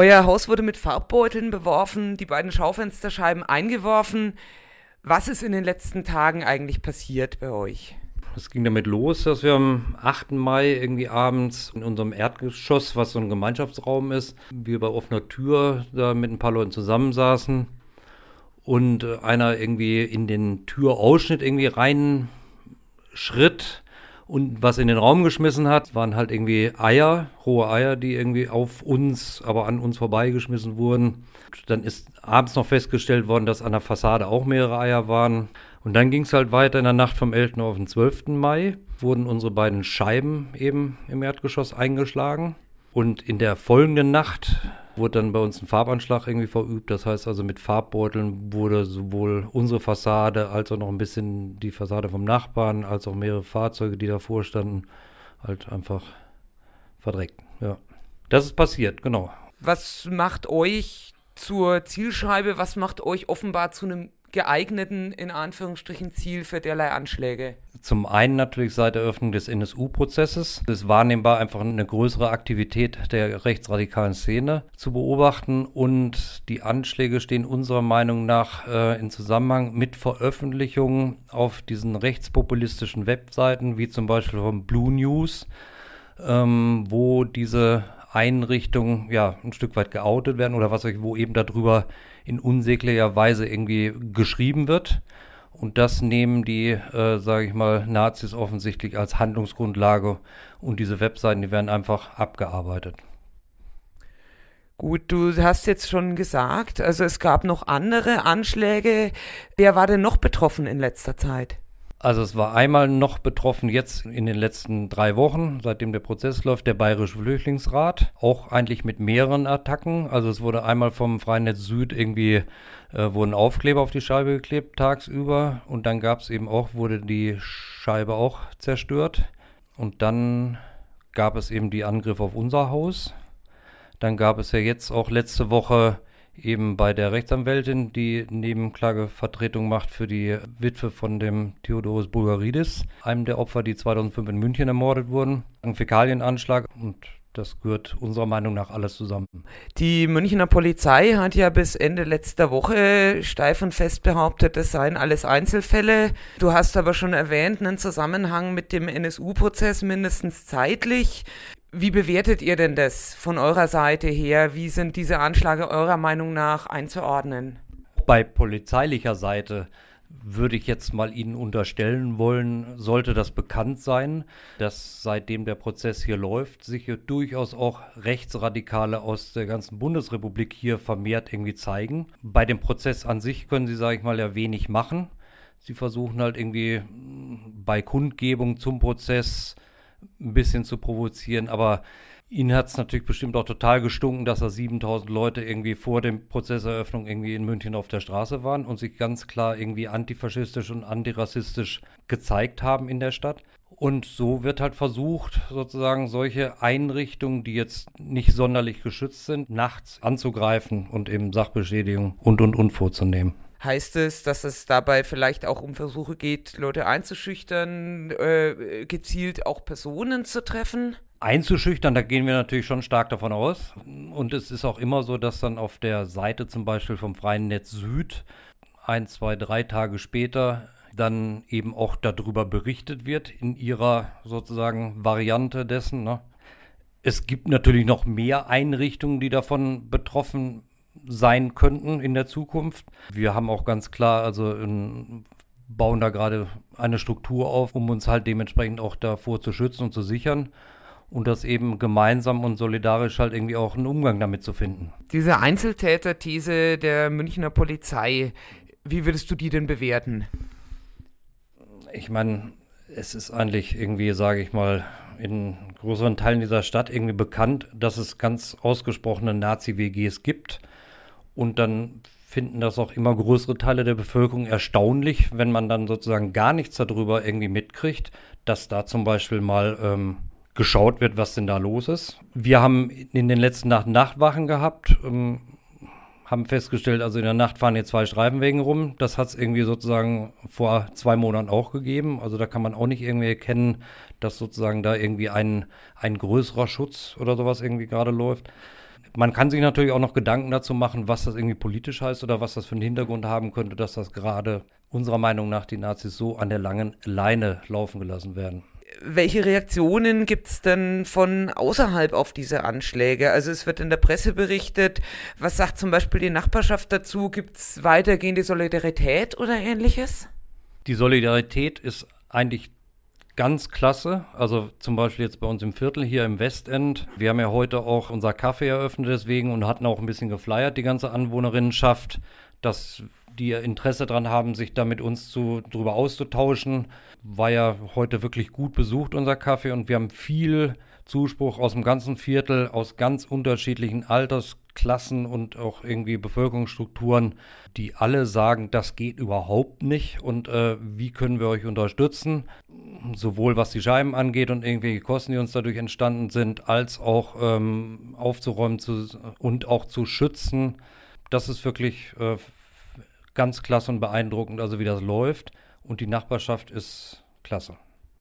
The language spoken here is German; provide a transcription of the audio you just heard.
Euer Haus wurde mit Farbbeuteln beworfen, die beiden Schaufensterscheiben eingeworfen. Was ist in den letzten Tagen eigentlich passiert bei euch? Es ging damit los, dass wir am 8. Mai irgendwie abends in unserem Erdgeschoss, was so ein Gemeinschaftsraum ist, wir bei offener Tür da mit ein paar Leuten zusammensaßen und äh, einer irgendwie in den Türausschnitt irgendwie rein schritt und was in den Raum geschmissen hat, waren halt irgendwie Eier, rohe Eier, die irgendwie auf uns, aber an uns vorbeigeschmissen wurden. Dann ist abends noch festgestellt worden, dass an der Fassade auch mehrere Eier waren. Und dann ging es halt weiter in der Nacht vom 11. auf den 12. Mai, wurden unsere beiden Scheiben eben im Erdgeschoss eingeschlagen. Und in der folgenden Nacht wurde dann bei uns ein Farbanschlag irgendwie verübt. Das heißt also mit Farbbeuteln wurde sowohl unsere Fassade als auch noch ein bisschen die Fassade vom Nachbarn, als auch mehrere Fahrzeuge, die davor standen, halt einfach verdreckt. Ja. Das ist passiert, genau. Was macht euch zur Zielscheibe? Was macht euch offenbar zu einem geeigneten, in Anführungsstrichen, Ziel für derlei Anschläge? Zum einen natürlich seit der Eröffnung des NSU-Prozesses. Es ist wahrnehmbar einfach eine größere Aktivität der rechtsradikalen Szene zu beobachten und die Anschläge stehen unserer Meinung nach äh, in Zusammenhang mit Veröffentlichungen auf diesen rechtspopulistischen Webseiten, wie zum Beispiel von Blue News, ähm, wo diese Einrichtungen ja ein Stück weit geoutet werden oder was wo eben darüber in unsäglicher Weise irgendwie geschrieben wird. Und das nehmen die, äh, sage ich mal, Nazis offensichtlich als Handlungsgrundlage. Und diese Webseiten, die werden einfach abgearbeitet. Gut, du hast jetzt schon gesagt, also es gab noch andere Anschläge. Wer war denn noch betroffen in letzter Zeit? Also es war einmal noch betroffen jetzt in den letzten drei Wochen, seitdem der Prozess läuft, der Bayerische Flüchtlingsrat, auch eigentlich mit mehreren Attacken. Also es wurde einmal vom Freien Netz Süd irgendwie, äh, wurden Aufkleber auf die Scheibe geklebt tagsüber und dann gab es eben auch, wurde die Scheibe auch zerstört und dann gab es eben die Angriffe auf unser Haus. Dann gab es ja jetzt auch letzte Woche eben bei der Rechtsanwältin, die Nebenklagevertretung macht für die Witwe von dem Theodorus Bulgaridis, einem der Opfer, die 2005 in München ermordet wurden. Ein Fäkalienanschlag und das gehört unserer Meinung nach alles zusammen. Die Münchner Polizei hat ja bis Ende letzter Woche steif und fest behauptet, das seien alles Einzelfälle. Du hast aber schon erwähnt, einen Zusammenhang mit dem NSU-Prozess mindestens zeitlich. Wie bewertet ihr denn das von eurer Seite her? Wie sind diese Anschläge eurer Meinung nach einzuordnen? Bei polizeilicher Seite würde ich jetzt mal Ihnen unterstellen wollen, sollte das bekannt sein, dass seitdem der Prozess hier läuft, sich durchaus auch Rechtsradikale aus der ganzen Bundesrepublik hier vermehrt irgendwie zeigen. Bei dem Prozess an sich können Sie, sage ich mal, ja wenig machen. Sie versuchen halt irgendwie bei Kundgebung zum Prozess ein bisschen zu provozieren, aber Ihnen hat es natürlich bestimmt auch total gestunken, dass da 7000 Leute irgendwie vor dem Prozesseröffnung irgendwie in München auf der Straße waren und sich ganz klar irgendwie antifaschistisch und antirassistisch gezeigt haben in der Stadt. Und so wird halt versucht, sozusagen solche Einrichtungen, die jetzt nicht sonderlich geschützt sind, nachts anzugreifen und eben Sachbeschädigung und und und vorzunehmen. Heißt es, dass es dabei vielleicht auch um Versuche geht, Leute einzuschüchtern, äh, gezielt auch Personen zu treffen? Einzuschüchtern, da gehen wir natürlich schon stark davon aus. Und es ist auch immer so, dass dann auf der Seite zum Beispiel vom Freien Netz Süd ein, zwei, drei Tage später dann eben auch darüber berichtet wird in ihrer sozusagen Variante dessen. Ne? Es gibt natürlich noch mehr Einrichtungen, die davon betroffen sein könnten in der Zukunft. Wir haben auch ganz klar, also in, bauen da gerade eine Struktur auf, um uns halt dementsprechend auch davor zu schützen und zu sichern und das eben gemeinsam und solidarisch halt irgendwie auch einen Umgang damit zu finden. Diese Einzeltäter-These der Münchner Polizei, wie würdest du die denn bewerten? Ich meine, es ist eigentlich irgendwie, sage ich mal, in größeren Teilen dieser Stadt irgendwie bekannt, dass es ganz ausgesprochene Nazi-WGs gibt. Und dann finden das auch immer größere Teile der Bevölkerung erstaunlich, wenn man dann sozusagen gar nichts darüber irgendwie mitkriegt, dass da zum Beispiel mal ähm, geschaut wird, was denn da los ist. Wir haben in den letzten Nacht Nachtwachen gehabt, ähm, haben festgestellt, also in der Nacht fahren hier zwei Streifenwegen rum. Das hat es irgendwie sozusagen vor zwei Monaten auch gegeben. Also da kann man auch nicht irgendwie erkennen, dass sozusagen da irgendwie ein, ein größerer Schutz oder sowas irgendwie gerade läuft. Man kann sich natürlich auch noch Gedanken dazu machen, was das irgendwie politisch heißt oder was das für einen Hintergrund haben könnte, dass das gerade unserer Meinung nach die Nazis so an der langen Leine laufen gelassen werden. Welche Reaktionen gibt es denn von außerhalb auf diese Anschläge? Also es wird in der Presse berichtet. Was sagt zum Beispiel die Nachbarschaft dazu? Gibt es weitergehende Solidarität oder ähnliches? Die Solidarität ist eigentlich ganz klasse. Also zum Beispiel jetzt bei uns im Viertel hier im Westend. Wir haben ja heute auch unser Café eröffnet deswegen und hatten auch ein bisschen geflyert, die ganze Anwohnerinnenschaft, dass die Interesse daran haben, sich da mit uns zu, drüber auszutauschen. War ja heute wirklich gut besucht, unser Kaffee, und wir haben viel Zuspruch aus dem ganzen Viertel, aus ganz unterschiedlichen Altersklassen und auch irgendwie Bevölkerungsstrukturen, die alle sagen, das geht überhaupt nicht und äh, wie können wir euch unterstützen, sowohl was die Scheiben angeht und irgendwelche Kosten, die uns dadurch entstanden sind, als auch ähm, aufzuräumen zu, und auch zu schützen. Das ist wirklich äh, ganz klasse und beeindruckend, also wie das läuft. Und die Nachbarschaft ist klasse.